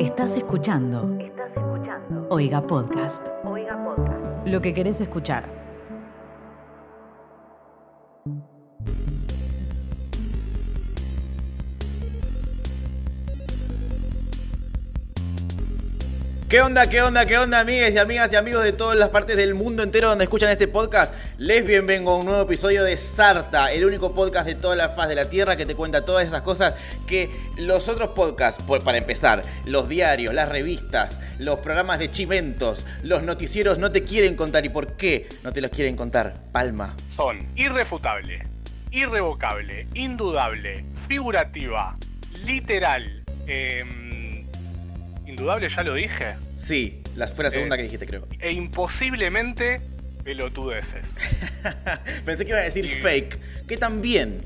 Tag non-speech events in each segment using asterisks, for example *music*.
Estás escuchando. Estás escuchando. Oiga Podcast. Oiga Podcast. Lo que querés escuchar. ¿Qué onda, qué onda, qué onda, amigas y amigas y amigos de todas las partes del mundo entero donde escuchan este podcast? Les bienvengo a un nuevo episodio de Sarta, el único podcast de toda la faz de la tierra que te cuenta todas esas cosas que los otros podcasts, por, para empezar, los diarios, las revistas, los programas de chimentos, los noticieros no te quieren contar. ¿Y por qué no te los quieren contar? Palma. Son irrefutable, irrevocable, indudable, figurativa, literal, em, indudable ya lo dije, Sí, la, fue la segunda Eh, que dijiste, creo. e imposiblemente pelotudeces. *laughs* Pensé que iba a decir Y- fake, que también.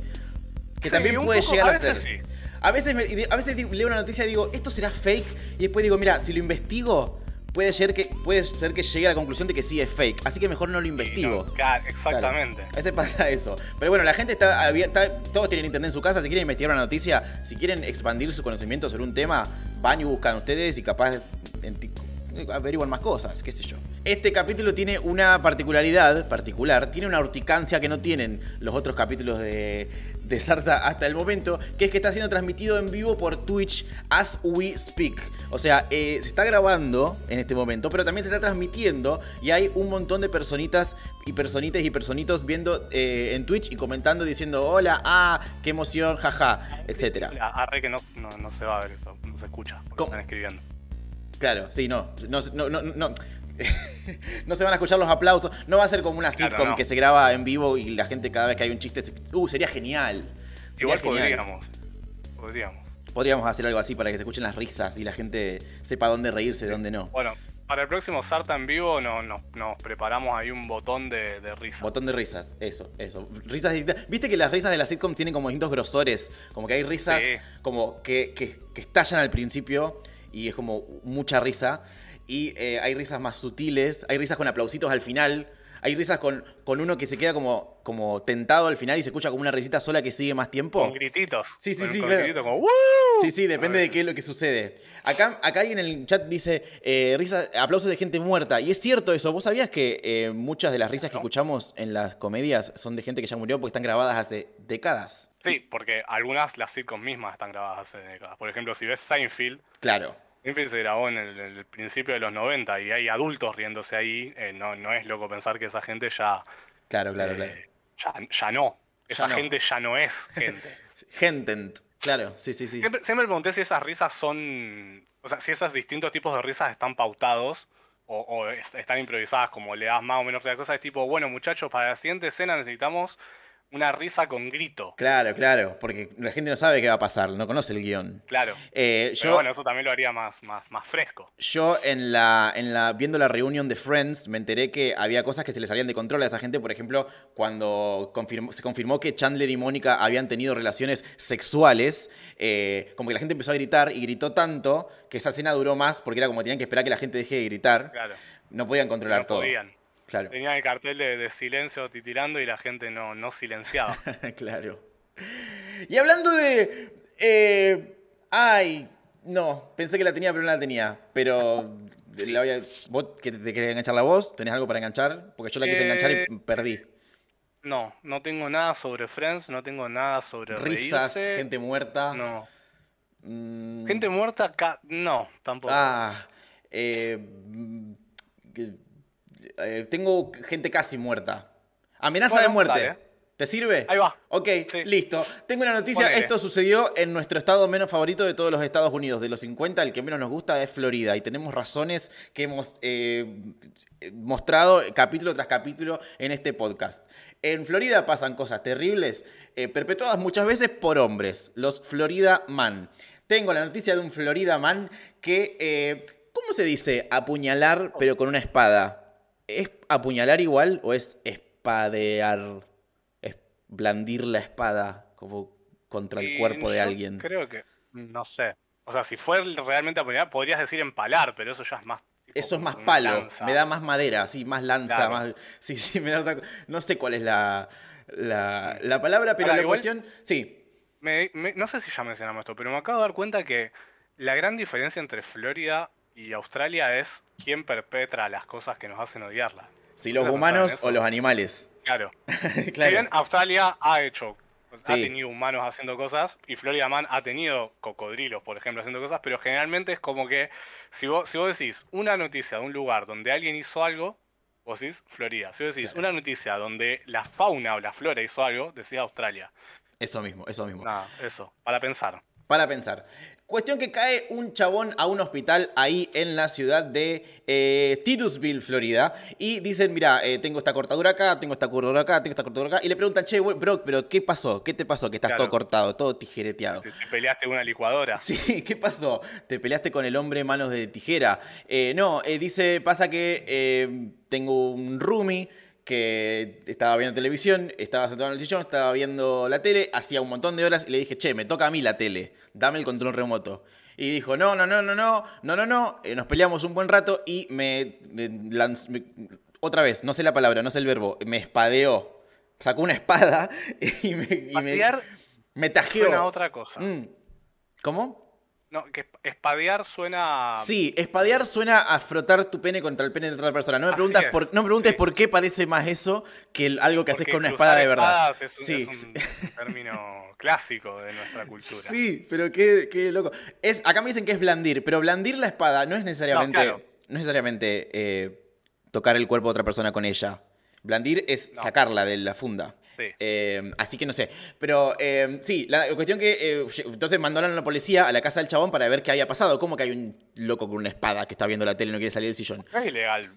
Que Sí, también puede poco, llegar a, ser. sí. A veces, me- a veces leo una noticia y digo, esto será fake. Y después digo, mira, si lo investigo, puede ser que, puede ser que llegue a la conclusión de que sí es fake. Así que mejor no lo investigo. no, claro, exactamente. Claro, a veces pasa eso. Pero bueno, la gente está abierta, todos tienen internet en su casa, si quieren investigar una noticia, si quieren expandir su conocimiento sobre un tema, van y buscan ustedes y capaz averiguan más cosas, qué sé yo. Este capítulo tiene una particularidad particular, tiene una urticancia que no tienen los otros capítulos de, de Sarta hasta el momento, que es que está siendo transmitido en vivo por Twitch as we speak. O sea, eh, se está grabando en este momento, pero también se está transmitiendo y hay un montón de personitas y personitas y personitos viendo eh, en Twitch y comentando diciendo hola, ah, qué emoción, jaja, etcétera. A- Arre que no, no, no se va a ver eso, no se escucha, están escribiendo. Claro, sí, no, no, no, no, no. *laughs* No se van a escuchar los aplausos. No va a ser como una Claro, sitcom no. que se graba en vivo y la gente cada vez que hay un chiste se... Uh, sería genial. Sería Igual genial. podríamos, podríamos. Podríamos hacer algo así para que se escuchen las risas y la gente sepa dónde reírse y dónde no. Bueno, para el próximo Sarta en vivo no, no- nos preparamos ahí un botón de, de risa. Botón de risas, eso, eso. Risas distintas. Viste que las risas de la sitcom tienen como distintos grosores. Como que hay risas Sí. como que, que- que estallan al principio y es como mucha risa. Y eh, hay risas más sutiles, hay risas con aplausitos al final. Hay risas con, con uno que se queda como, como tentado al final y se escucha como una risita sola que sigue más tiempo. Con grititos. Sí, sí, Con- sí, con claro. como ¡Woo! Sí, sí, depende de qué es lo que sucede. Acá, acá alguien en el chat dice eh, risa, aplausos de gente muerta. Y es cierto eso. ¿Vos sabías que eh, muchas de las risas que escuchamos en las comedias son de gente que ya murió porque están grabadas hace décadas? Sí, porque algunas, las sitcoms mismas están grabadas hace décadas. Por ejemplo, si ves Seinfeld, Claro. Seinfeld se grabó en el, el principio de los 90 y hay adultos riéndose ahí. eh, no, no es loco pensar que esa gente ya, Claro, claro, eh, claro. ya, ya no. Esa no. gente ya no es *laughs* gente. Gentent. Claro, sí, sí, sí. Siempre, siempre me pregunté si esas risas son. O sea, si esos distintos tipos de risas están pautados o, o es- están improvisadas, como le das más o menos la cosa. Es tipo, bueno, muchachos, para la siguiente escena necesitamos una risa con grito. Claro, claro. Porque la gente no sabe qué va a pasar, no conoce el guion. Claro. Eh, Pero yo, bueno, eso también lo haría más, más, más fresco. Yo en la, en la, viendo la reunión de Friends me enteré que había cosas que se les salían de control a esa gente. Por ejemplo, cuando confirmó- se confirmó que Chandler y Mónica habían tenido relaciones sexuales, eh, como que la gente empezó a gritar y gritó tanto que esa escena duró más porque era como tenían que esperar que la gente deje de gritar. Claro. No podían controlar No todo. podían. Claro, Tenían el cartel de, de silencio titilando y la gente no, no silenciaba. *laughs* claro. Y hablando de... eh, ay, no, pensé que la tenía pero no la tenía. Pero... la voy a- ¿Vos que te querés enganchar la voz? ¿Tenés algo para enganchar? Porque yo la quise Eh, enganchar y perdí. No, no tengo nada sobre Friends, no tengo nada sobre Risas, reírse. gente muerta. No. Mm, Gente muerta no, tampoco. Ah, eh, mm, eh, tengo gente casi muerta. Amenaza Bueno, de muerte. dale. ¿Te sirve? Ahí va. Ok, Sí. listo. Tengo una noticia. Ponele. Esto sucedió en nuestro estado menos favorito de todos los Estados Unidos. De los 50, el que menos nos gusta es Florida. Y tenemos razones que hemos eh, mostrado capítulo tras capítulo en este podcast. En Florida pasan cosas terribles, eh, perpetuadas muchas veces por hombres, los Florida Man. Tengo la noticia de un Florida Man que, eh, ¿cómo se dice apuñalar pero con una espada? ¿Es apuñalar igual o es espadear? Es blandir la espada como contra el Y cuerpo de alguien. Creo que, no sé. O sea, si fue realmente apuñalar, podrías decir empalar, pero eso ya es más. tipo Eso es más palo, lanza. me da más madera, sí, más lanza, Claro. más... Sí, sí, me da otra No sé cuál es la, la, la palabra, pero Ahora, la igual- cuestión... Sí, Me- me- no sé si ya mencionamos esto, pero me acabo de dar cuenta que la gran diferencia entre Florida y Australia es quién perpetra las cosas que nos hacen odiarla. Si los ¿Ustedes no humanos o los animales. Claro. *laughs* Claro. Si bien Australia ha hecho, ha tenido humanos haciendo cosas, y Florida Man ha tenido cocodrilos, por ejemplo, haciendo cosas, pero generalmente es como que si vos, si vos decís una noticia de un lugar donde alguien hizo algo, vos decís Florida. Si vos decís Claro. una noticia donde la fauna o la flora hizo algo, decís Australia. Eso mismo, eso mismo. Nada, eso, para pensar. Para pensar. Cuestión que cae un chabón a un hospital ahí en la ciudad de eh, Titusville, Florida. Y dicen, mira, eh, tengo esta cortadura acá, tengo esta cortadura acá, tengo esta cortadura acá. Y le preguntan, che, güey, bro, pero ¿qué pasó? ¿Qué te pasó? Que estás Claro. todo cortado, todo tijereteado. Te, te peleaste con una licuadora. *laughs* Sí, ¿qué pasó? ¿Te peleaste con el hombre manos de tijera? Eh, no, dice, pasa que tengo un roomie que estaba viendo televisión, estaba sentado en el sillón, estaba viendo la tele, hacía un montón de horas y le dije, che, me toca a mí la tele, dame el control remoto. Y dijo, no, no, no, no, no, no, no, no, Eh, nos peleamos un buen rato y me, me lanz- me- otra vez, no sé la palabra, no sé el verbo, me espadeó. Sacó una espada *laughs* y me, y me, me tajeó. suena a otra cosa. Mm. ¿Cómo? No, que esp- espadear suena. Sí, espadear suena a frotar tu pene contra el pene de otra persona. No me Así preguntas, es, por, no me preguntes sí. por qué parece más eso que el- algo que haces con una espada de verdad. Es, un- sí, es un *laughs* término clásico de nuestra cultura. sí, pero qué, qué loco. Es, acá me dicen que es blandir, pero blandir la espada no es necesariamente, no, claro. necesariamente eh, tocar el cuerpo de otra persona con ella. Blandir es No. sacarla de la funda. Sí. Eh, así que no sé. Pero eh, sí, la cuestión que. eh, entonces mandaron a la policía a la casa del chabón para ver qué había pasado. ¿Cómo que hay un loco con una espada que está viendo la tele y no quiere salir del sillón? Es ilegal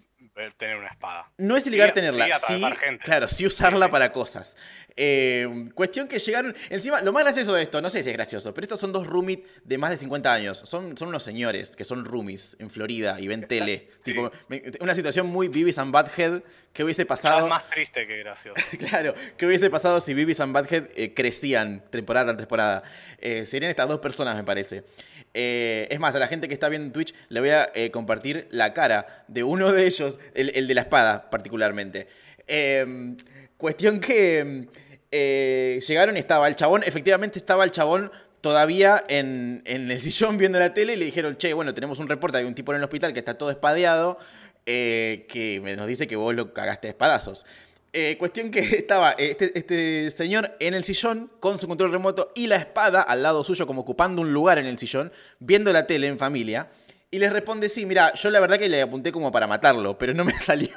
tener una espada. No es ilegal Sí, tenerla, sí, claro, sí usarla para cosas. Eh, cuestión que llegaron, encima, lo más gracioso de esto, no sé si es gracioso, pero estos son dos roomies de más de 50 años, son, son unos señores que son roomies en Florida y ven tele, *laughs* tipo, una situación muy Beavis and Butthead que hubiese pasado, es más triste que gracioso. *laughs* claro, que hubiese pasado si Beavis and Butthead eh, crecían temporada tras temporada. Eh, serían estas dos personas, me parece. Eh, es más, a la gente que está viendo en Twitch le voy a eh, compartir la cara de uno de ellos, el, de la espada particularmente. Eh, cuestión que eh, llegaron y estaba el chabón, efectivamente estaba el chabón todavía en, el *laughs* sillón viendo la tele y le dijeron, che, bueno, tenemos un reporte de un tipo en el hospital que está todo espadeado, que nos dice que vos lo cagaste a espadazos. Eh, cuestión que *laughs* estaba este, este señor en el sillón con su control remoto y la espada al lado suyo como ocupando un lugar en el sillón, viendo la tele en familia. Y les responde, sí, mira, yo la verdad que le apunté como para matarlo, pero no me *laughs* salió.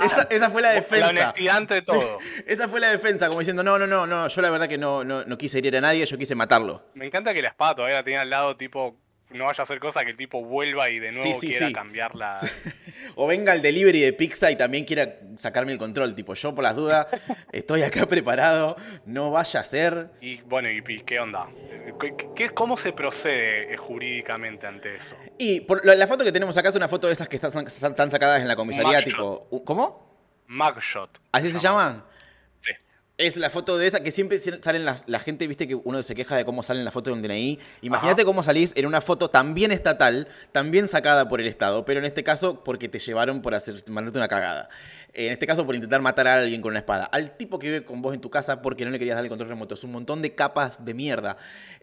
Esa, esa fue la defensa. La honestidad ante Sí, todo. *laughs* esa fue la defensa, como diciendo, no, no, no, no, yo la verdad que no, no, no quise herir a nadie, yo quise matarlo. Me encanta que la espada todavía la tenía al lado, tipo, no vaya a hacer cosa que el tipo vuelva y de nuevo Sí, sí, quiera sí. cambiarla. *laughs* O venga el delivery de pizza y también quiera sacarme el control, tipo, yo por las dudas *laughs* estoy acá preparado, no vaya a ser. Y bueno, ¿y, qué onda? ¿Qué, cómo se procede eh, jurídicamente ante eso? Y por, la, foto que tenemos acá es una foto de esas que están, están sacadas en la comisaría, tipo, ¿cómo? Mugshot. ¿Así se Llama. llaman? Es la foto de esa que siempre salen las, la gente, viste que uno se queja de cómo salen las fotos de un DNI. Imagínate cómo salís en una foto también estatal, también sacada por el Estado, pero en este caso porque te llevaron por hacer, mandarte una cagada. En este caso por intentar matar a alguien con una espada. Al tipo que vive con vos en tu casa porque no le querías dar el control remoto. Es un montón de capas de mierda.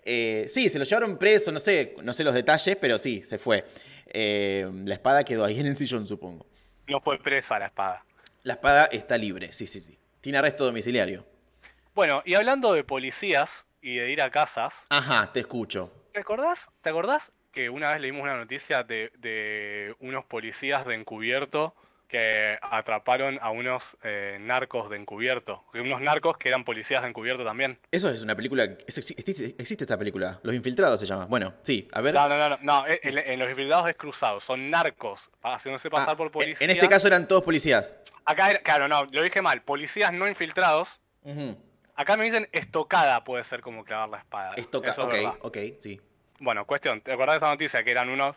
Eh, sí, se lo llevaron preso, no sé, no sé los detalles, pero sí, se fue. Eh, la espada quedó ahí en el sillón, supongo. No fue presa la espada. La espada está libre, sí, sí, sí. Tiene arresto domiciliario. Bueno, y hablando de policías y de ir a casas, Ajá, te escucho. ¿te acordás? ¿Te acordás que una vez leímos una noticia de, de unos policías de encubierto que atraparon a unos eh, narcos de encubierto? Unos narcos que eran policías de encubierto también. Eso es una película. existe, existe esa película. Los Infiltrados se llama. Bueno, sí, a ver. No, no, no, no, no, eh, en, en los infiltrados es cruzado, son narcos, haciéndose pasar Ah, por en- policías. En este caso eran todos policías. Acá, era- claro, no, lo dije mal, policías no infiltrados. Acá me dicen estocada puede ser como clavar la espada. Esto ca- Eso es ok, verdad. ok, sí. Bueno, cuestión, ¿te acordás de esa noticia? Que eran unos,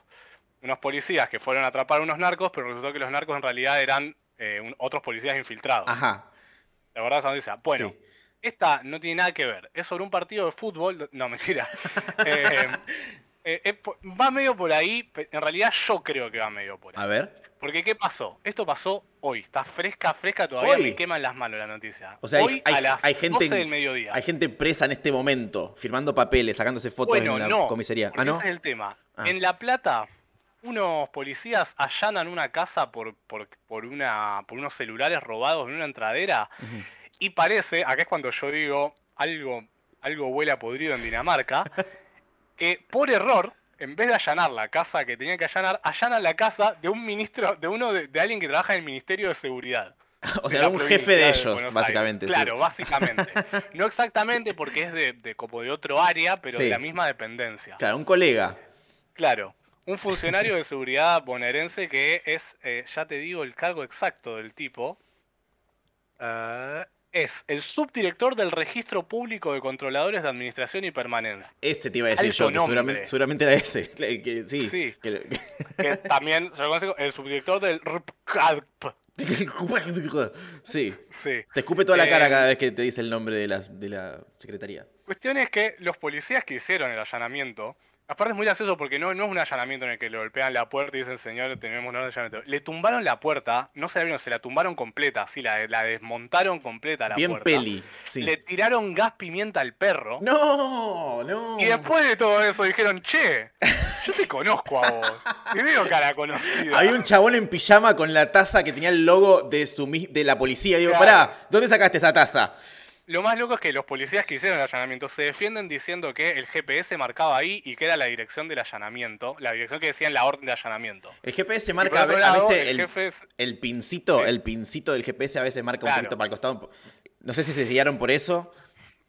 unos policías que fueron a atrapar a unos narcos, pero resultó que los narcos en realidad eran eh, un- otros policías infiltrados. Ajá. ¿Te acordás de esa noticia? Bueno, Sí. esta no tiene nada que ver. Es sobre un partido de fútbol. No, mentira. *laughs* Eh, Eh, va medio por ahí, en realidad yo creo que va medio por ahí. A ver. Porque ¿qué pasó? Esto pasó hoy, está fresca, fresca, todavía Hoy. me queman las manos la noticia. O sea, hoy hay- a las hay gente, 12 del mediodía. hay gente presa en este momento, firmando papeles, sacándose fotos bueno, en la no, comisaría. Ah, ¿no? ese es el tema. Ah. En La Plata, unos policías allanan una casa por, por, por, una, por unos celulares robados en una entradera y parece, acá es cuando yo digo algo, algo huele a podrido en Dinamarca, *laughs* que por error, en vez de allanar la casa que tenían que allanar, allanan la casa de un ministro, de uno de, de alguien que trabaja en el Ministerio de Seguridad. *laughs* O sea, un jefe de ellos, básicamente. sí. Claro, básicamente. *laughs* No exactamente porque es de, de como de otro área, pero Sí. de la misma dependencia. Claro, un colega. Claro, un funcionario de seguridad bonaerense que es, eh, ya te digo el cargo exacto del tipo, eh, es el subdirector del Registro Público de Controladores de Administración y Permanencia. Ese te iba a decir Alto yo, que seguramente, seguramente era ese. *laughs* Que- que- sí. Sí. que- *laughs* Que también se lo conozco, el subdirector del RPCADP. *laughs* sí. Sí. Te escupe toda la cara Eh, cada vez que te dice el nombre de la, de la secretaría. Cuestión es que los policías que hicieron el allanamiento, aparte es muy gracioso porque no, no es un allanamiento en el que le golpean la puerta y dicen, señor, tenemos un allanamiento. Le tumbaron la puerta, no se la abrieron, se la tumbaron completa, así la, la desmontaron completa la Bien puerta. peli. Sí. Le tiraron gas pimienta al perro. No, no. Y después de todo eso dijeron, che, yo te conozco a vos. Te veo cara conocida. Había un chabón en pijama con la taza que tenía el logo de, su, de la policía. Digo, Claro. pará, ¿dónde sacaste esa taza? Lo más loco es que los policías que hicieron el allanamiento se defienden diciendo que el GPS marcaba ahí y que era la dirección del allanamiento, la dirección que decía en la orden de allanamiento. El GPS marca a, lado, veces el el, jefe es- el pincito, Sí. el pincito del GPS a veces marca un Claro. poquito para el costado. No sé si se guiaron por eso.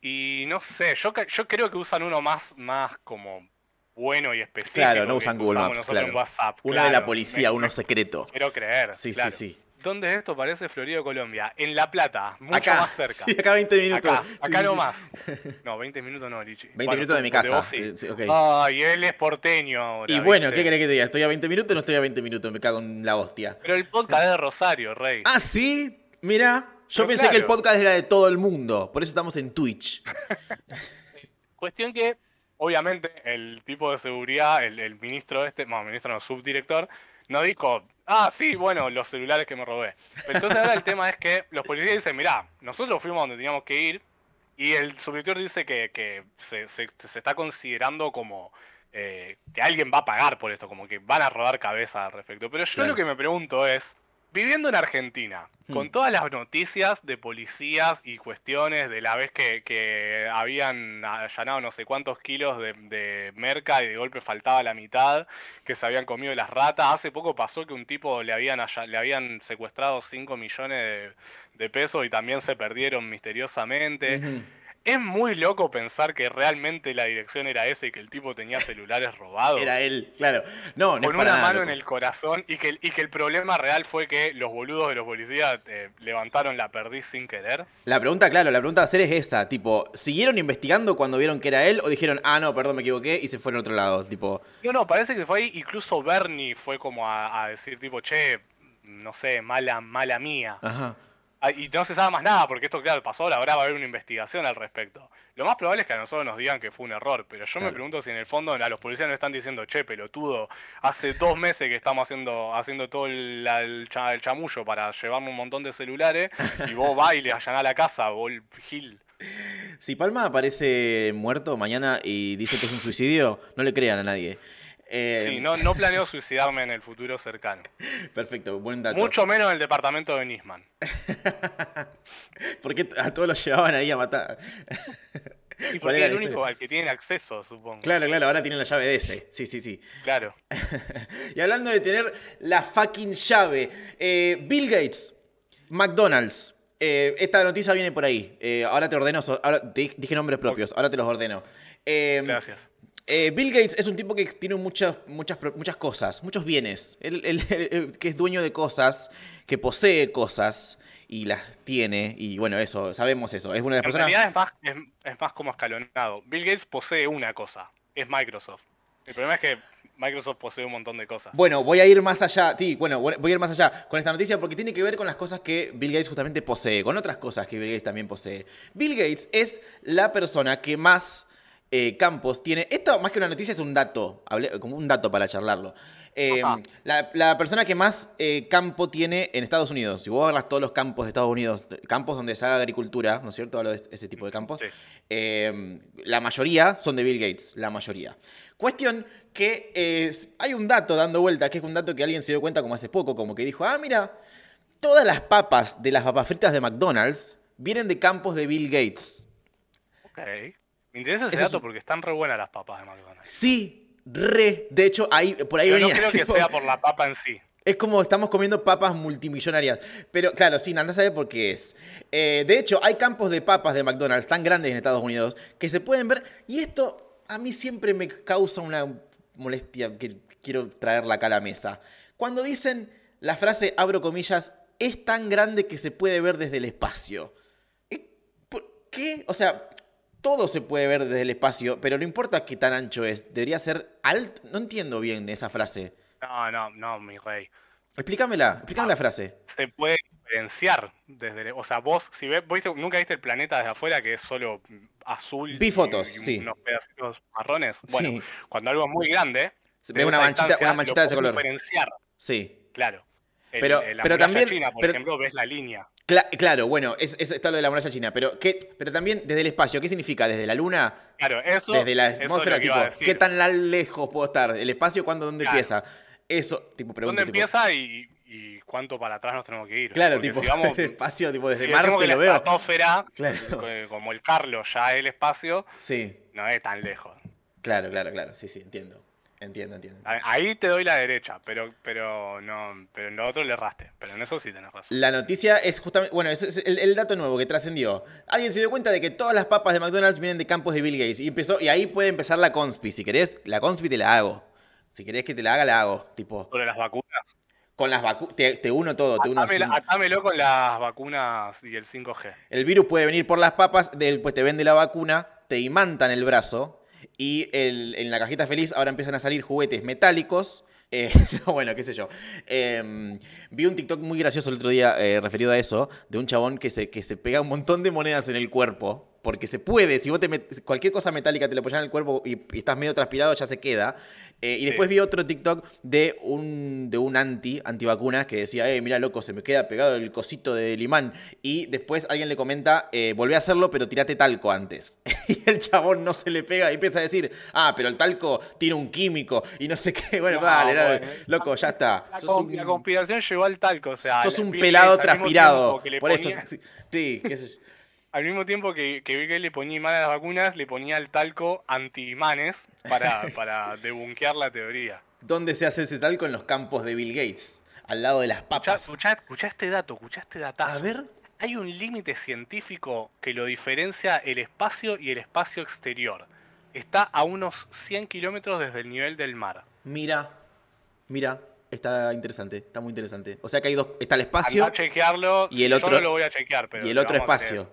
Y no sé, yo, creo que usan uno más, más como bueno y específico. Claro, no usan Google Maps, claro. WhatsApp. Uno de la claro. policía, Me- uno secreto. Quiero creer. Sí, claro. sí, sí. ¿Dónde es esto? Parece Florida, Colombia. En La Plata, mucho acá, más cerca. Sí, acá 20 minutos. Acá, acá sí, sí. nomás. *laughs* No, 20 minutos no, Lichi. 20 Bueno, minutos de mi casa. vos sí. Eh, sí. Ay, él es porteño ahora. y bueno, ¿viste? ¿qué querés que te diga? ¿Estoy a 20 minutos o no estoy a 20 minutos? Me cago en la hostia. Pero el podcast es de Rosario, Rey. Ah, sí. Mira, yo Pero pensé que el podcast era de todo el mundo. Por eso estamos en Twitch. *laughs* Cuestión que, obviamente, el tipo de seguridad, el, el ministro este, no, ministro no, subdirector, no dijo, ah, sí, bueno, los celulares que me robé. Pero entonces ahora el tema es que los policías dicen, mirá, nosotros fuimos donde teníamos que ir y el subdirector dice que, que se, se- se está considerando como eh, que alguien va a pagar por esto, como que van a rodar cabeza al respecto. Pero yo Claro. lo que me pregunto es, viviendo en Argentina, con Hmm. todas las noticias de policías y cuestiones de la vez que, que habían allanado no sé cuántos kilos de, de merca y de golpe faltaba la mitad, que se habían comido las ratas. Hace poco pasó que un tipo le habían, le habían secuestrado 5 millones de, de pesos y también se perdieron misteriosamente. Es muy loco pensar que realmente la dirección era esa y que el tipo tenía celulares robados. Era él, claro. No, no con es para una nada mano loco. en el corazón y que, el- y que el problema real fue que los boludos de los policías eh, levantaron la perdiz sin querer. La pregunta, claro, la pregunta a hacer es esa, tipo, ¿siguieron investigando cuando vieron que era él o dijeron, ah, no, perdón, me equivoqué y se fueron a otro lado? Tipo, No, no, parece que fue ahí. Incluso Bernie fue como a, a decir tipo, che, no sé, mala, mala mía. ajá. Ah, Y no se sabe más nada, porque esto, claro, pasó, ahora va a haber una investigación al respecto. Lo más probable es que a nosotros nos digan que fue un error, pero yo me pregunto si en el fondo a los policías no están diciendo, che, pelotudo, hace dos meses que estamos haciendo, haciendo todo el, el cha- el chamullo para llevarme un montón de celulares, y vos vas y le allanás la casa, vos, el Gil. Si Palma aparece muerto mañana y dice que es un suicidio, no le crean a nadie. Eh, Sí, no, no planeo suicidarme en el futuro cercano. *laughs* Perfecto, buen dato. Mucho menos en el departamento de Nisman. *laughs* Porque a todos los llevaban ahí a matar. Y ¿Cuál *laughs* porque era es el único historia? al que tienen acceso, supongo. Claro, claro, ahora tienen la llave de ese. Sí, sí, sí. Claro. y hablando de tener la fucking llave, eh, Bill Gates, McDonald's. eh, esta noticia viene por ahí. Eh, ahora te ordeno, ahora te dije nombres propios, ahora te los ordeno. Eh, Gracias. Eh, Bill Gates es un tipo que tiene muchas, muchas, pro- muchas cosas, muchos bienes. Él, él- *laughs* él- él- que es dueño de cosas, que posee cosas y las tiene. Y bueno, eso, sabemos eso. Es una de las En personas. realidad es más, es, es más como escalonado. Bill Gates posee una cosa, es Microsoft. El problema es que Microsoft posee un montón de cosas. Bueno, voy a ir más allá. Sí, bueno, voy a ir más allá con esta noticia porque tiene que ver con las cosas que Bill Gates justamente posee, con otras cosas que Bill Gates también posee. Bill Gates es la persona que más eh, campos tiene. Esto, más que una noticia, es un dato. hablé- como un dato para charlarlo. Eh, la, la persona que más eh, campo tiene en Estados Unidos, si vos hablas todos los campos de Estados Unidos, campos donde se haga agricultura, ¿no es cierto? Hablo de ese tipo de campos. Sí. La mayoría son de Bill Gates, la mayoría. Cuestión que hay un dato dando vuelta, que es un dato que alguien se dio cuenta como hace poco, como que dijo, ah, mira, todas las papas de las papas fritas de McDonald's vienen de campos de Bill Gates. Ok. Me interesa ese Eso es dato un- porque están re buenas las papas de McDonald's. Sí, re. De hecho, ahí, por ahí Pero no venía. creo que sea por la papa en sí. Es como estamos comiendo papas multimillonarias. Pero claro, sí, anda a saber por qué es. Eh, de hecho, hay campos de papas de McDonald's tan grandes en Estados Unidos que se pueden ver. Y esto a mí siempre me causa una molestia que quiero traerla acá a la mesa. Cuando dicen la frase, abro comillas, es tan grande que se puede ver desde el espacio. Eh, ¿Por qué? O sea, todo se puede ver desde el espacio, pero no importa qué tan ancho es. Debería ser alto. No entiendo bien esa frase. No, no, no, mi rey. Explícamela, explícame la frase. Se puede diferenciar desde. el- O sea, vos, si ves, vos nunca viste el planeta desde afuera que es solo azul Vi fotos, y sí. unos pedacitos marrones. Bueno, Sí. cuando algo es muy grande, Se ve una manchita, una manchita de ese color. diferenciar, Sí. claro. El- Pero- en la pero muralla también- china, por pero- ejemplo, ves la línea. Cla- claro, bueno, es, es- está lo de la muralla china, pero ¿qué, pero también desde el espacio, ¿qué significa? ¿Desde la luna? Claro, eso. desde la atmósfera, tipo. ¿qué tan lejos puedo estar? ¿El espacio cuándo, dónde Claro. empieza? Eso, tipo, pregunto. ¿Dónde tipo, empieza y, y cuánto para atrás nos tenemos que ir? Claro, Porque tipo, si vamos, *laughs* el espacio, tipo, desde si Marte que lo la veo. estratosfera, Claro. *laughs* co- como el Carlos ya es el espacio, Sí, no es tan lejos. claro, claro, claro, sí, sí, entiendo. Entiendo, entiendo. Ahí te doy la derecha, pero, pero no, pero en lo otro le erraste. Pero en eso sí tenés razón. La noticia es justamente, bueno, es el, el dato nuevo que trascendió. Alguien se dio cuenta de que todas las papas de McDonald's vienen de campos de Bill Gates y empezó y ahí puede empezar la conspi. Si querés, la conspi te la hago. Si querés que te la haga, la hago. Tipo, Sobre las vacunas. con las vacunas, te, te uno todo, te uno Atámela- Atámelo con las vacunas y el 5G. El virus puede venir por las papas, después te vende la vacuna, te imantan el brazo y en la cajita feliz ahora empiezan a salir juguetes metálicos. Eh, *laughs* no, bueno, qué sé yo. Eh, vi un TikTok muy gracioso el otro día eh, referido a eso, de un chabón que se, que se pega un montón de monedas en el cuerpo. Porque se puede, si vos te met- cualquier cosa metálica te la apoyas en el cuerpo y estás medio transpirado, ya se queda. Eh, y después vi otro TikTok de un, de un anti, antivacunas, que decía, eh, mira loco, se me queda pegado el cosito del imán. Y después alguien le comenta, eh, volví a hacerlo, pero tirate talco antes. *laughs* y el chabón no se le pega y empieza a decir, ah, pero el talco tiene un químico y no sé qué. *laughs* Bueno, No, dale, loco, ya está. La, Sos con- un- la conspiración llegó al talco. O sea, sos un pelado transpirado. Por eso, sí, sí, qué sé yo. Al mismo tiempo que, que Bill Gates le ponía imán a las vacunas, le ponía el talco anti-imanes para, *laughs* para debunquear la teoría. ¿Dónde se hace ese talco? En los campos de Bill Gates, al lado de las papas. escuchá- escuchá este dato, escuchá este datazo. A ver. Hay un límite científico que lo diferencia el espacio y el espacio exterior. Está a unos 100 kilómetros desde el nivel del mar. Mira, mira, está interesante, está muy interesante. O sea que hay dos, está el espacio Andá a chequearlo. y el Yo otro- no lo voy a chequear, pero y el otro espacio.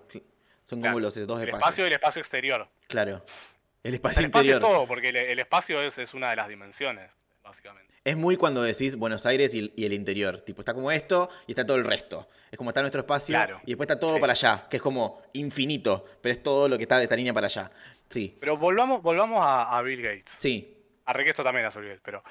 Son Claro, como los dos creer. El espacios. espacio y el espacio exterior. Claro. El El espacio espacio interior. es todo, porque el, el espacio es, es una de las dimensiones, básicamente. Es muy cuando decís Buenos Aires y el, y el interior. Tipo, está como esto y está todo el resto. Es como está nuestro espacio Claro. y después está todo Sí. para allá, que es como infinito, pero es todo lo que está de esta línea para allá. Sí, Pero volvamos, volvamos a, a Bill Gates. sí. A que esto también a Bill Gates, pero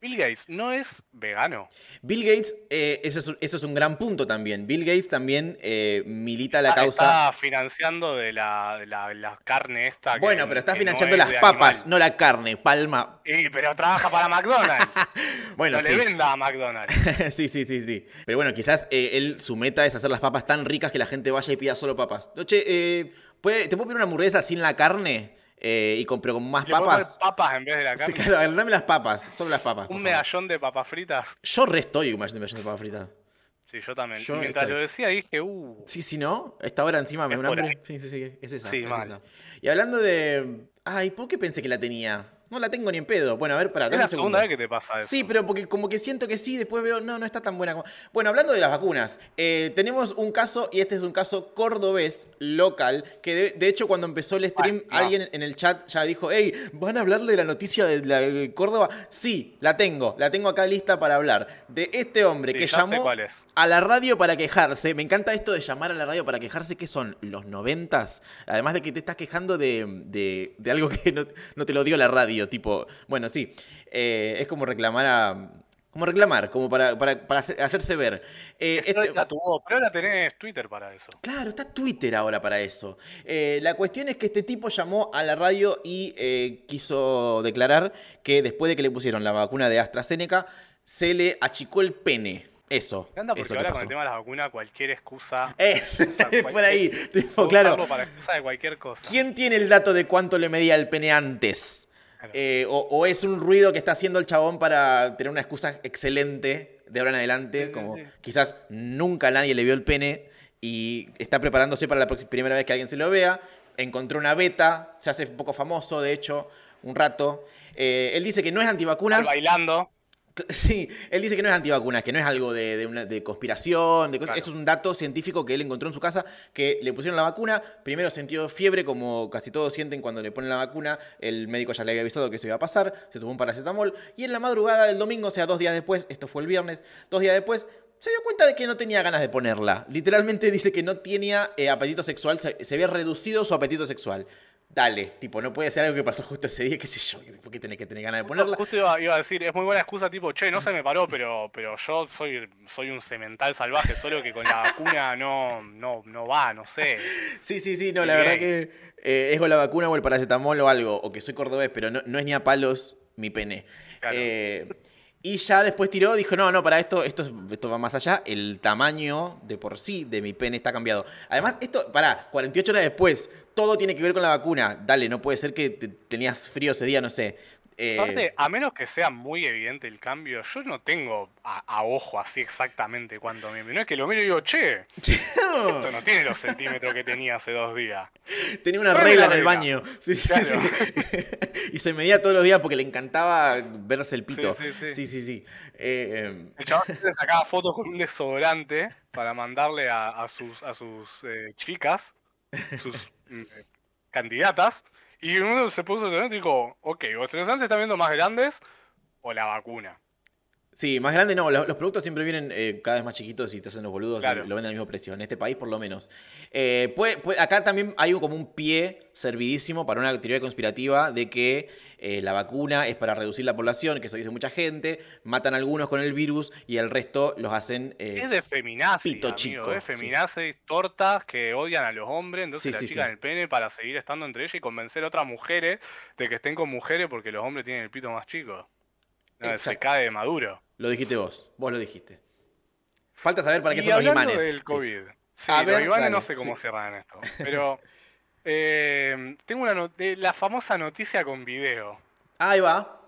Bill Gates no es vegano. Bill Gates, eh, eso, es, un- eso es un gran punto también. Bill Gates también eh, milita la Está- causa. Está financiando de la, de la, la carne esta. que- Bueno, pero está no financiando es las papas, animal. no la carne, palma. Y, pero trabaja para McDonald's. *laughs* Bueno, no sí. le venda a McDonald's. *laughs* sí, sí, sí, sí. Pero bueno, quizás eh, él, su meta es hacer las papas tan ricas que la gente vaya y pida solo papas. No, che, eh, ¿puede- ¿te puedo pedir una hamburguesa sin la carne? Eh, y con, pero con más Le papas. papas en vez de la Sí, carne. claro, a ver, dame las papas, solo las papas. Un medallón de papas fritas. Yo re estoy con un medallón de papas fritas. Sí, yo también. Yo Mientras estoy. lo decía dije, uh. Sí, sí, ¿no? Esta hora encima me Es un hambre. Sí, sí, sí, es esa. Sí, es esa. Y hablando de. Ay, ¿por qué pensé que la tenía? No la tengo ni en pedo. Bueno, a ver, para. Es la segunda vez que te pasa eso. Sí, pero porque como que siento que sí, después veo, no, no está tan buena. como- Bueno, hablando de las vacunas, eh, tenemos un caso, y este es un caso cordobés, local, que de, de hecho cuando empezó el stream, Ay, no. alguien en el chat ya dijo, hey, ¿van a hablar de la noticia de, la, de Córdoba? Sí, la tengo, la tengo acá lista para hablar. De este hombre Sí, que llamó a la radio para quejarse. Me encanta esto de llamar a la radio para quejarse, que son los noventas. Además de que te estás quejando de, de- de algo que no, no te lo dio la radio. Tipo, bueno, sí. eh, es como reclamar a. Como reclamar, como para, para- para hacer- hacerse ver. Eh, este- tu voz, pero ahora tenés Twitter para eso. Claro, está Twitter ahora para eso. Eh, la cuestión es que este tipo llamó a la radio y eh, quiso declarar que después de que le pusieron la vacuna de AstraZeneca, se le achicó el pene. Eso. Encanta es porque ahora con el tema de las vacunas, cualquier excusa. Es, o sea, es por ahí. cualquier- Tipo, claro. para excusa de cualquier cosa. ¿Quién tiene el dato de cuánto le medía el pene antes? Eh, o, o es un ruido que está haciendo el chabón para tener una excusa excelente de ahora en adelante? Sí, como sí. quizás nunca nadie le vio el pene y está preparándose para la primera vez que alguien se lo vea. Encontró una beta, se hace un poco famoso, de hecho, un rato. Eh, él dice que no es antivacunas. Bailando. *laughs* Sí, él dice que no es antivacunas, que no es algo de, de una- de conspiración, de cosas. Claro. Eso es un dato científico que él encontró en su casa, que le pusieron la vacuna. Primero sintió fiebre, como casi todos sienten cuando le ponen la vacuna. El médico ya le había avisado que eso iba a pasar. Se tomó un paracetamol. Y en la madrugada del domingo, o sea, dos días después, esto fue el viernes, dos días después, se dio cuenta de que no tenía ganas de ponerla. Literalmente dice que no tenía eh, apetito sexual, se, se había reducido su apetito sexual. Dale, tipo, no puede ser algo que pasó justo ese día, qué sé yo, ¿por qué tenés que tener ganas de ponerla? Justo iba, iba a decir, es muy buena excusa tipo, che, no se me paró, pero, pero yo soy, soy un semental salvaje, solo que con la vacuna no, no, no va, no sé. Sí, sí, sí, no, la verdad que eh, es con la vacuna o el paracetamol o algo, o que soy cordobés, pero no, no es ni a palos mi pene. Claro. Eh, y ya después tiró, dijo, no, no, para esto, esto, es- esto va más allá, el tamaño de por sí de mi pene está cambiado. Además, esto, pará, 48 horas después, todo tiene que ver con la vacuna. Dale, no puede ser que te- tenías frío ese día, no sé. Eh, Aparte, a menos que sea muy evidente el cambio, yo no tengo a, a ojo así exactamente cuánto me... No es que lo miro y digo, che, *laughs* esto no tiene los centímetros que tenía hace dos días. Tenía una regla la en el baño. Sí, sí, Claro. sí. *laughs* y se medía todos los días porque le encantaba verse el pito. Sí, sí, sí. sí, sí. sí. Eh, El chaval le sacaba fotos con un desodorante para mandarle a, a sus, a sus eh, chicas, sus mm, candidatas, y uno se puso y dijo, ok, ¿los desodorantes están viendo más grandes o la vacuna? Sí, más grande no. Los, los productos siempre vienen eh, cada vez más chiquitos y te hacen los boludos Claro. y lo venden al mismo precio. En este país, por lo menos. Eh, puede- puede- acá también hay un- como un pie servidísimo para una teoría conspirativa de que eh, la vacuna es para reducir la población, que eso dice mucha gente. Matan a algunos con el virus y el resto los hacen. eh, Es de feminazi, pito amigo, chico, es sí. feminazi, tortas que odian a los hombres, entonces Sí, sí, sí. el pene para seguir estando entre ellas y convencer a otras mujeres de que estén con mujeres porque los hombres tienen el pito más chico. No, se cae de maduro. Lo dijiste vos. Vos lo dijiste. Falta saber para qué y son los imanes. del Sí. COVID. Sí, A los ver, imanes no sé cómo sí. cierran esto. *laughs* Pero eh, tengo una not- la famosa noticia con video. Ahí va.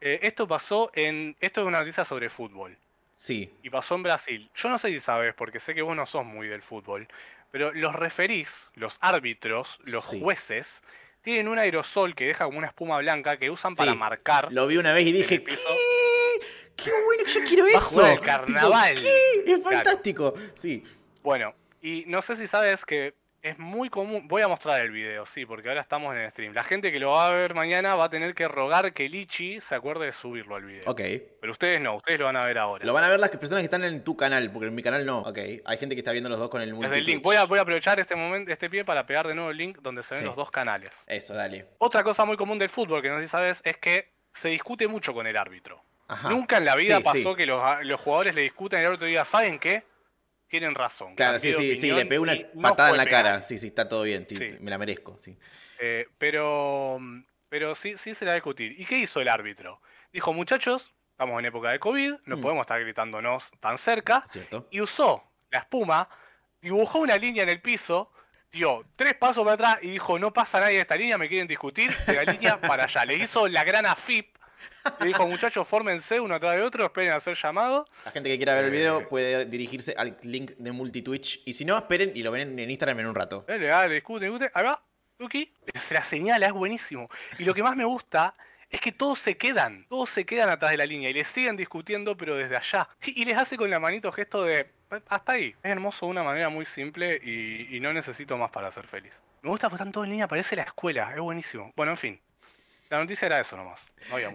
Eh, esto pasó en. Esto es una noticia sobre fútbol. Sí. Y pasó en Brasil. Yo no sé si sabes, porque sé que vos no sos muy del fútbol. Pero los referís, los árbitros, los Sí. jueces, tienen un aerosol que deja como una espuma blanca que usan para Sí. marcar. Lo vi una vez y dije. ¿qué? ¡Qué bueno! Yo quiero Va a eso. jugar el Tipo, carnaval. ¿qué? Es Claro. fantástico. Sí. Bueno, y no sé si sabes que es muy común. Voy a mostrar el video, sí, porque ahora estamos en el stream. La gente que lo va a ver mañana va a tener que rogar que Lichi se acuerde de subirlo al video. Ok. Pero ustedes no, ustedes lo van a ver ahora. Lo van a ver las personas que están en tu canal, porque en mi canal no. Ok. Hay gente que está viendo los dos con el multi Desde el link. Voy a, voy a aprovechar este momento, este pie para pegar de nuevo el link donde se ven Sí. los dos canales. Eso, dale. Otra cosa muy común del fútbol que no sé si sabes es que se discute mucho con el árbitro. Ajá. Nunca en la vida Sí, pasó sí. que los, los jugadores le discuten y el árbitro diga, ¿saben qué? Tienen razón. Claro, sí, sí, sí. Le pegó una no patada en la penal". cara. Sí, sí, está todo bien. sí, Sí. Me la merezco, sí. Eh, pero, pero sí, sí se la va a discutir. ¿Y qué hizo el árbitro? Dijo, muchachos, estamos en época de COVID, no Mm. podemos estar gritándonos tan cerca. ¿Cierto? Y usó la espuma, dibujó una línea en el piso, dio tres pasos para atrás y dijo, no pasa nadie de esta línea, me quieren discutir, de la línea para allá. Le hizo la gran AFIP. Le dijo, muchachos, fórmense uno atrás de otro, esperen a ser llamados. La gente que quiera ver el Eh. video puede dirigirse al link de multitwitch. Y si no, esperen y lo ven en Instagram en un rato. Dale, dale, discute, discute. Ahí va. Tuki, se la señala, es buenísimo. Y lo que más me gusta es que todos se quedan, todos se quedan atrás de la línea y les siguen discutiendo, pero desde allá. Y les hace con la manito gesto de, hasta ahí. Es hermoso de una manera muy simple y, no necesito más para ser feliz. Me gusta porque están todos en línea, parece la escuela, es buenísimo. Bueno, en fin. La noticia era eso nomás.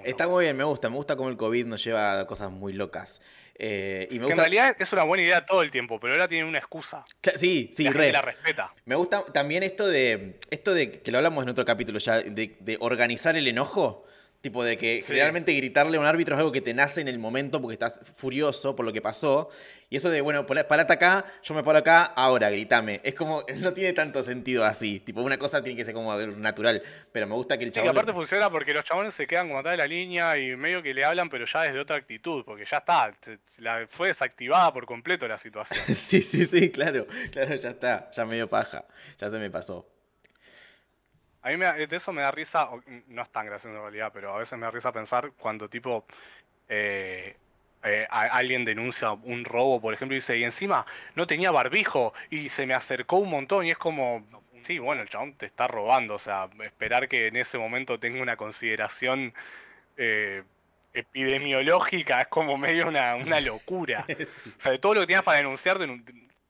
Está muy bien, me gusta. Me gusta cómo el COVID nos lleva a cosas muy locas. Eh, y me En realidad es una buena idea todo el tiempo, pero ahora tiene una excusa. Sí, sí, la re. la respeta. Me gusta también esto de, esto de, que lo hablamos en otro capítulo ya, de organizar el enojo. Tipo de que generalmente gritarle a un árbitro es algo que te nace en el momento porque estás furioso por lo que pasó. Y eso de, bueno, parate acá, yo me paro acá, ahora gritame. Es como, *laughs* no tiene tanto sentido así. Tipo, una cosa tiene que ser como natural. Pero me gusta que el chabón. Sí, aparte funciona porque los chabones se quedan como atrás de la línea y medio que le hablan, pero ya desde otra actitud. Porque ya está, fue desactivada por completo la situación. *laughs* sí, sí, sí, claro. Claro, ya está. Ya medio paja. Ya se me pasó. A mí me, de eso me da risa, no es tan gracioso en realidad, pero a veces me da risa pensar cuando tipo eh, eh, alguien denuncia un robo, por ejemplo, y dice, y encima no tenía barbijo y se me acercó un montón y es como, sí, bueno, el chabón te está robando, o sea, esperar que en ese momento tenga una consideración eh, epidemiológica es como medio una, locura. *laughs* O sea, de todo lo que tienes para denunciar,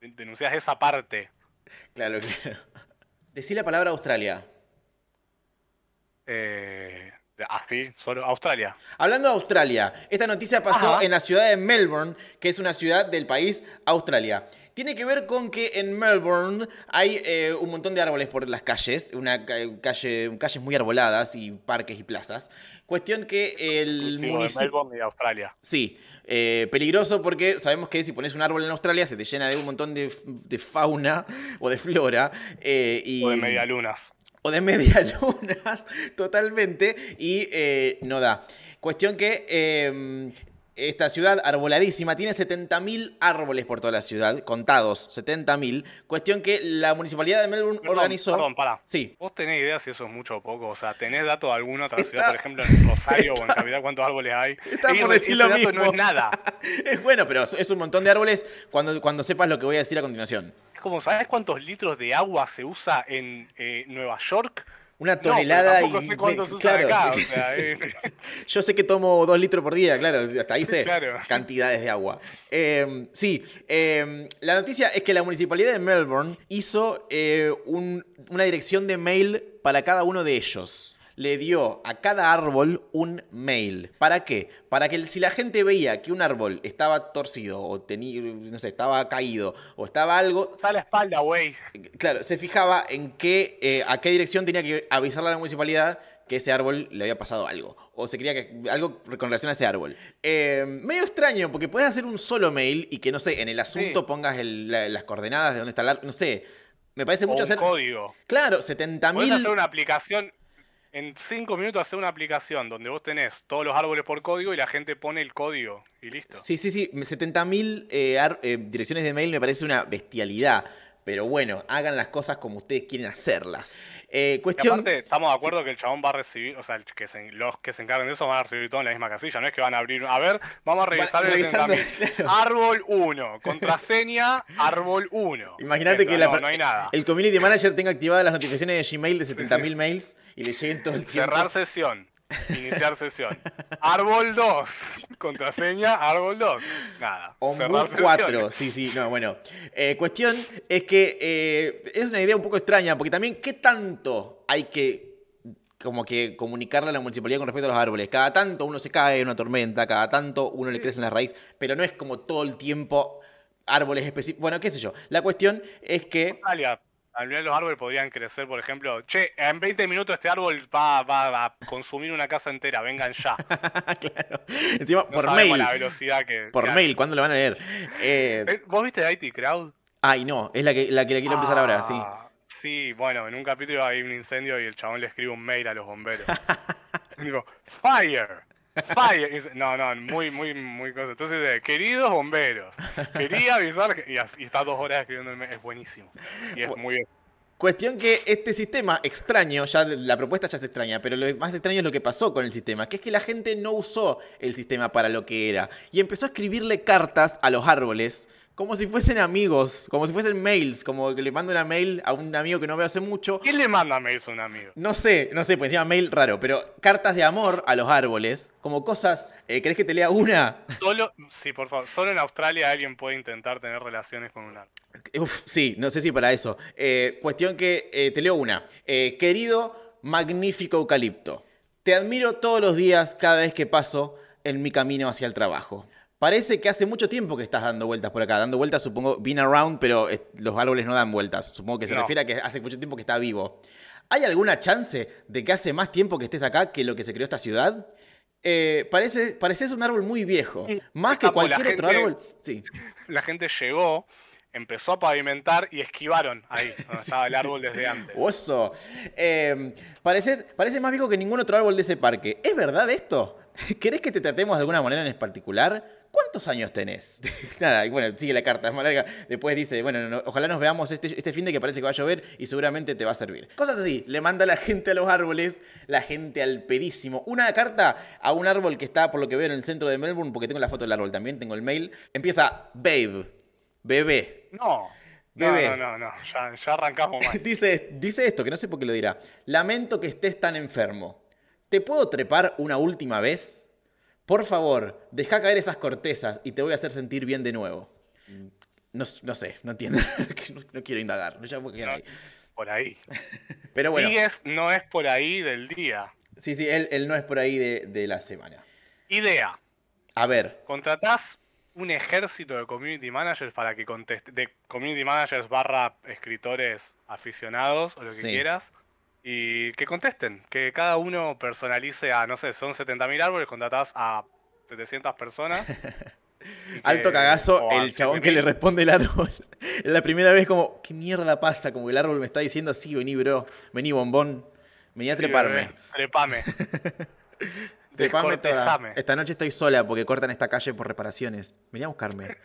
denuncias esa parte. Claro, claro. Decí la palabra Australia. Eh, así, solo Australia. Hablando de Australia, esta noticia pasó en la ciudad de Melbourne, que es una ciudad del país Australia. Tiene que ver con que en Melbourne hay eh, un montón de árboles por las calles, una calle, calles muy arboladas y parques y plazas. Cuestión que el municipio... Melbourne y Australia. Sí, eh, peligroso porque sabemos que si pones un árbol en Australia se te llena de un montón de, fauna o de flora. Eh, y... O de medialunas o de *laughs* medialunas totalmente y eh, no da. Cuestión que em, esta ciudad arboladísima tiene 70.000 árboles por toda la ciudad, contados, 70.000. Cuestión que la municipalidad de Melbourne organizó. Perdón, pará. Sí. ¿Vos tenés idea si eso es mucho o poco? O sea, ¿tenés datos de alguna otra ciudad, por ejemplo, en *laughs* Rosario o en Capital, cuántos árboles hay? Está por decir lo mismo. no es nada. *laughs* es bueno, pero es un montón de árboles cuando, cuando sepas lo que voy a decir a continuación como, ¿sabes cuántos litros de agua se usa en eh, Nueva York? Una tonelada no, y. Sé claro, acá, eh. *laughs* Yo sé que tomo dos litros por día, claro, hasta ahí sé cantidades de agua. Em, sí, em, la noticia es que la municipalidad de Melbourne hizo eh, una dirección de mail para cada uno de ellos le dio a cada árbol un mail. ¿Para qué? Para que si la gente veía que un árbol estaba torcido o tenía, no sé, estaba caído o estaba algo... A la espalda, güey. Claro, se fijaba en qué, eh, a qué dirección tenía que avisarle a la municipalidad que ese árbol le había pasado algo. O se creía que algo con relación a ese árbol. Eh, medio extraño, porque puedes hacer un solo mail y que, no sé, en el asunto pongas las coordenadas de dónde está el árbol. No sé. Me parece mucho hacer. código. Claro, 70.000. Puedes hacer una aplicación en cinco minutos hacer una aplicación donde vos tenés todos los árboles por código y la gente pone el código y listo. Sí, sí, sí. 70.000 eh, eh, direcciones de mail me parece una bestialidad. Pero bueno, hagan las cosas como ustedes quieren hacerlas. Eh, cuestión... aparte, estamos de acuerdo que el chabón va a recibir, o sea, que los que se encarguen de eso van a recibir todo en la misma casilla, no es que van a abrir, a ver, vamos a revisar el *laughs* Árbol 1, contraseña, árbol 1. Imagínate que no, hay nada. el community manager tenga activadas las notificaciones de Gmail de 70.000 mails y le lleguen todo el tiempo. Cerrar sesión. Iniciar sesión. Árbol 2. Contraseña, árbol 2. Nada. Cerrar 4. Sí, sí, no, bueno. Eh, cuestión es que eh, es una idea un poco extraña, porque también, ¿qué tanto hay que como que comunicarle a la municipalidad con respecto a los árboles? Cada tanto uno se cae en una tormenta, cada tanto uno le crece en la raíz, pero no es como todo el tiempo árboles específicos. Bueno, qué sé yo. La cuestión es que al final los árboles podrían crecer, por ejemplo, che, en 20 minutos este árbol va, va, a consumir una casa entera, vengan ya. *laughs* claro. Encima, por mail. la velocidad que. Por mail, ¿cuándo lo van a leer? Eh, eh, ¿Vos viste IT Crowd? Ay, no, es la que la, que la quiero empezar ahora, sí. Ah, sí, bueno, en un capítulo hay un incendio y el chabón le escribe un mail a los bomberos. *laughs* digo, ¡Fire! Fire. No, no, muy, muy, muy cosa. Entonces, queridos bomberos, quería avisar que. Y, está dos horas escribiendo el es buenísimo. Y es muy bien. Cuestión que este sistema extraño, ya la propuesta ya es extraña, pero lo más extraño es lo que pasó con el sistema, que es que la gente no usó el sistema para lo que era y empezó a escribirle cartas a los árboles como si fuesen amigos, como si fuesen mails, como que le mando una mail a un amigo que no veo hace mucho. ¿Quién le manda mails a un amigo? No sé, no sé, pues encima mail raro, pero cartas de amor a los árboles, como cosas, eh, ¿querés que te lea una? Solo, sí, por favor, solo en Australia alguien puede intentar tener relaciones con un árbol. Uf, sí, no sé si para eso. Eh, cuestión que eh, te leo una. Eh, querido, magnífico eucalipto, te admiro todos los días cada vez que paso en mi camino hacia el trabajo. Parece que hace mucho tiempo que estás dando vueltas por acá. Dando vueltas, supongo, been around, pero eh, los árboles no dan vueltas. Supongo que se No. refiere a que hace mucho tiempo que está vivo. ¿Hay alguna chance de que hace más tiempo que estés acá que lo que se creó esta ciudad? Eh, parece, pareces un árbol muy viejo. Más que Capo, la cualquier otro árbol. Sí. *laughs* La gente llegó, empezó a pavimentar y esquivaron ahí, *laughs* donde estaba el árbol desde antes. Oso. Eh, pareces, parece más viejo que ningún otro árbol de ese parque. ¿Es verdad esto? *laughs* ¿Querés que te tratemos de alguna manera en particular? ¿Cuántos años tenés? *laughs* Nada, y bueno, sigue la carta, es más larga. Después dice, bueno, no- ojalá nos veamos este, este fin de que parece que va a llover y seguramente te va a servir. Cosas así, le manda la gente a los árboles, la gente al pedísimo. Una carta a un árbol que está, por lo que veo, en el centro de Melbourne, porque tengo la foto del árbol también, tengo el mail. Empieza, babe, bebé. No, Bebé. no, no, no, no, ya, ya arrancamos mal. *laughs* Dice, dice esto, que no sé por qué lo dirá. Lamento que estés tan enfermo. ¿Te puedo trepar una última vez? Por favor, deja caer esas cortezas y te voy a hacer sentir bien de nuevo. No, no sé, no entiendo. *laughs* no, no quiero indagar. No, ya voy a quedar No, ahí. por ahí. Pero bueno, Sigues no es por ahí del día. sí, sí, él, él no es por ahí de, de la semana. Idea. A ver, Contratás un ejército de community managers para que conteste, de community managers barra escritores aficionados o lo que Sí. quieras, y que contesten, que cada uno personalice a, no sé, son 70.000 árboles, contratás a 700 personas. *laughs* alto cagazo, el chabón que le 7.000. responde el árbol. *laughs* La primera vez como, ¿qué mierda pasa? Como el árbol me está diciendo, sí, vení, bro, vení, bombón, vení a Sí, treparme. bebé, Trepame. *laughs* Trepame toda. Esta noche estoy sola porque cortan esta calle por reparaciones. Vení a buscarme.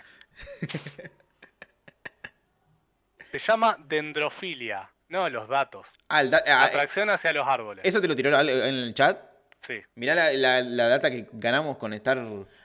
Se llama dendrofilia, no los datos. Ah, da- ah, Atracción hacia los árboles. ¿Eso te lo tiró en el chat? Sí. Mirá la, la- la data que ganamos con estar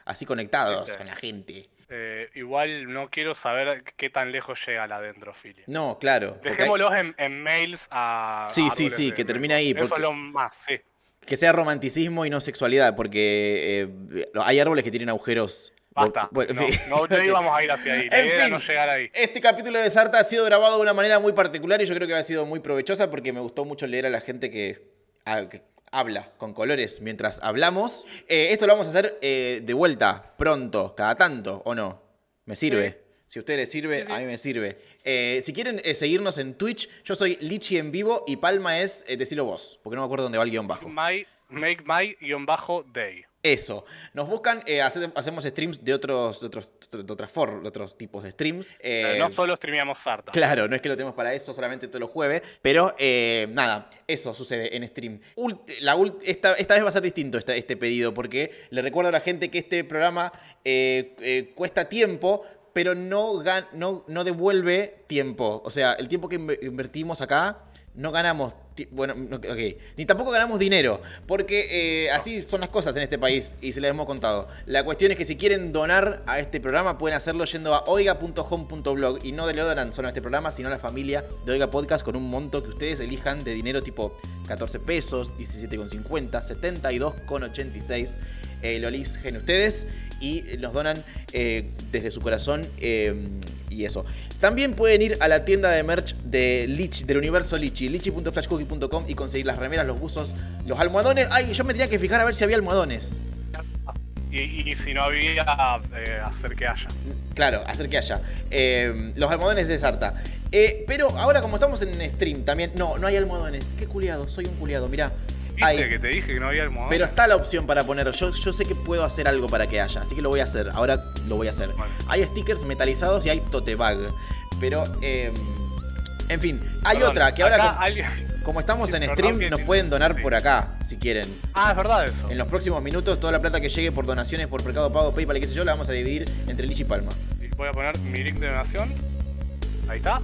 así conectados con la gente. Eh, igual no quiero saber qué tan lejos llega la dendrofilia. No, claro. hay- Dejémoslos en, en mails a. Sí, sí, sí, que termine Melbourne. ahí, Eso es lo más, sí. que sea romanticismo y no sexualidad, porque eh, hay árboles que tienen agujeros. Basta. Bueno, en no, fin. no, no *laughs* íbamos a ir hacia ahí. La En idea era fin, no llegar ahí. Este capítulo de Sarta ha sido grabado de una manera muy particular y yo creo que ha sido muy provechosa porque me gustó mucho leer a la gente que, a- que habla con colores mientras hablamos. Eh, esto lo vamos a hacer eh, de vuelta, pronto, cada tanto, ¿o no? ¿Me sirve? Si a ustedes les sirve, Sí, sí. a mí me sirve. Eh, si quieren eh, seguirnos en Twitch, yo soy Lichi en vivo y Palma es, eh, decilo vos, porque no me acuerdo dónde va el guion bajo. My, make my guion bajo day. Eso. Nos buscan, eh, hace- hacemos streams de otros, de otros, de otras for- de otros tipos de streams. Eh, no solo streameamos Sarta. Claro, no es que lo tenemos para eso solamente todos los jueves, pero eh, nada, eso sucede en stream. Ult- la ult- esta, esta vez va a ser distinto esta- este pedido, porque le recuerdo a la gente que este programa cuesta tiempo, pero no, gan- no, no devuelve tiempo. O sea, el tiempo que inve- invertimos acá, no ganamos, bueno, no, ok, ni tampoco ganamos dinero, porque eh, así son las cosas en este país y se les hemos contado. La cuestión es que si quieren donar a este programa, pueden hacerlo yendo a oiga.home.blog y no le donan solo a este programa, sino a la familia de Oiga Podcast con un monto que ustedes elijan de dinero tipo 14 pesos, 17,50, 72,86. Eh, lo eligen ustedes y nos donan eh, desde su corazón eh, y eso. También pueden ir a la tienda de merch de Lich, del universo Lichi, lichi.flashcookie.com y conseguir las remeras, los buzos, los almohadones. Ay, yo me tenía que fijar a ver si había almohadones. Y, y si no había, eh, hacer que haya. Claro, hacer que haya. Eh, los almohadones de Sarta. Eh, pero ahora como estamos en stream también... No, no hay almohadones. Qué culiado, soy un culiado, mirá. ¿Viste Hay. que te dije que no había almohadón? Pero está la opción para poner. Yo, yo sé que puedo hacer algo para que haya, así que lo voy a hacer. Ahora lo voy a hacer. Hay stickers metalizados y hay tote bag. Pero, eh, en fin, hay Perdón, otra que ahora, acá como, estamos en stream, nos pueden donar por acá, si quieren. Ah, es verdad eso. En los próximos minutos, toda la plata que llegue por donaciones, por Mercado Pago, PayPal y qué sé yo, la vamos a dividir entre Lich y Palma. Voy a poner mi link de donación. Ahí está.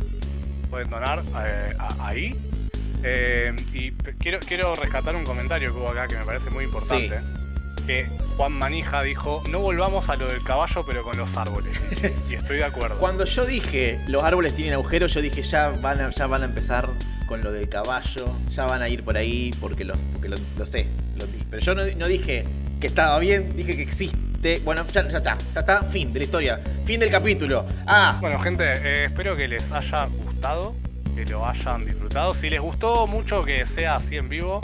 Pueden donar eh, ahí. Eh, y quiero, quiero rescatar un comentario que hubo acá que me parece muy importante. que Juan Manija dijo, no volvamos a lo del caballo pero con los árboles. *laughs* y estoy de acuerdo. Cuando yo dije los árboles tienen agujeros, yo dije ya van a, ya van a empezar con lo del caballo, ya van a ir por ahí porque lo, porque lo, lo sé. lo pero yo no, no dije que estaba bien, dije que existe. Bueno, ya, ya está, ya está, fin de la historia, fin del capítulo. Ah, Bueno, gente, eh, espero que les haya gustado, que lo hayan disfrutado. Si les gustó mucho que sea así en vivo,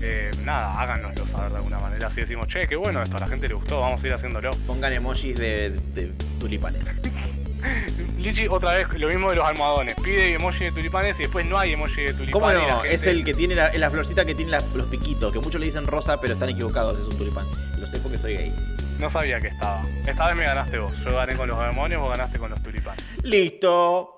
eh, nada, háganoslo saber de alguna manera. Así decimos, che, qué bueno esto, a la gente le gustó, vamos a ir haciéndolo. pongan emojis de, de tulipanes. *laughs* Lichi, otra vez, lo mismo de los almohadones. Pide emoji de tulipanes y después no hay emoji de tulipanes. ¿Cómo no? gente- Es el que tiene la, la florcita que tiene los piquitos, que muchos le dicen rosa, pero están equivocados, es un tulipán. Lo sé porque soy gay. No sabía que estaba. Esta vez me ganaste vos. Yo gané con los demonios, vos ganaste con los tulipanes. Listo.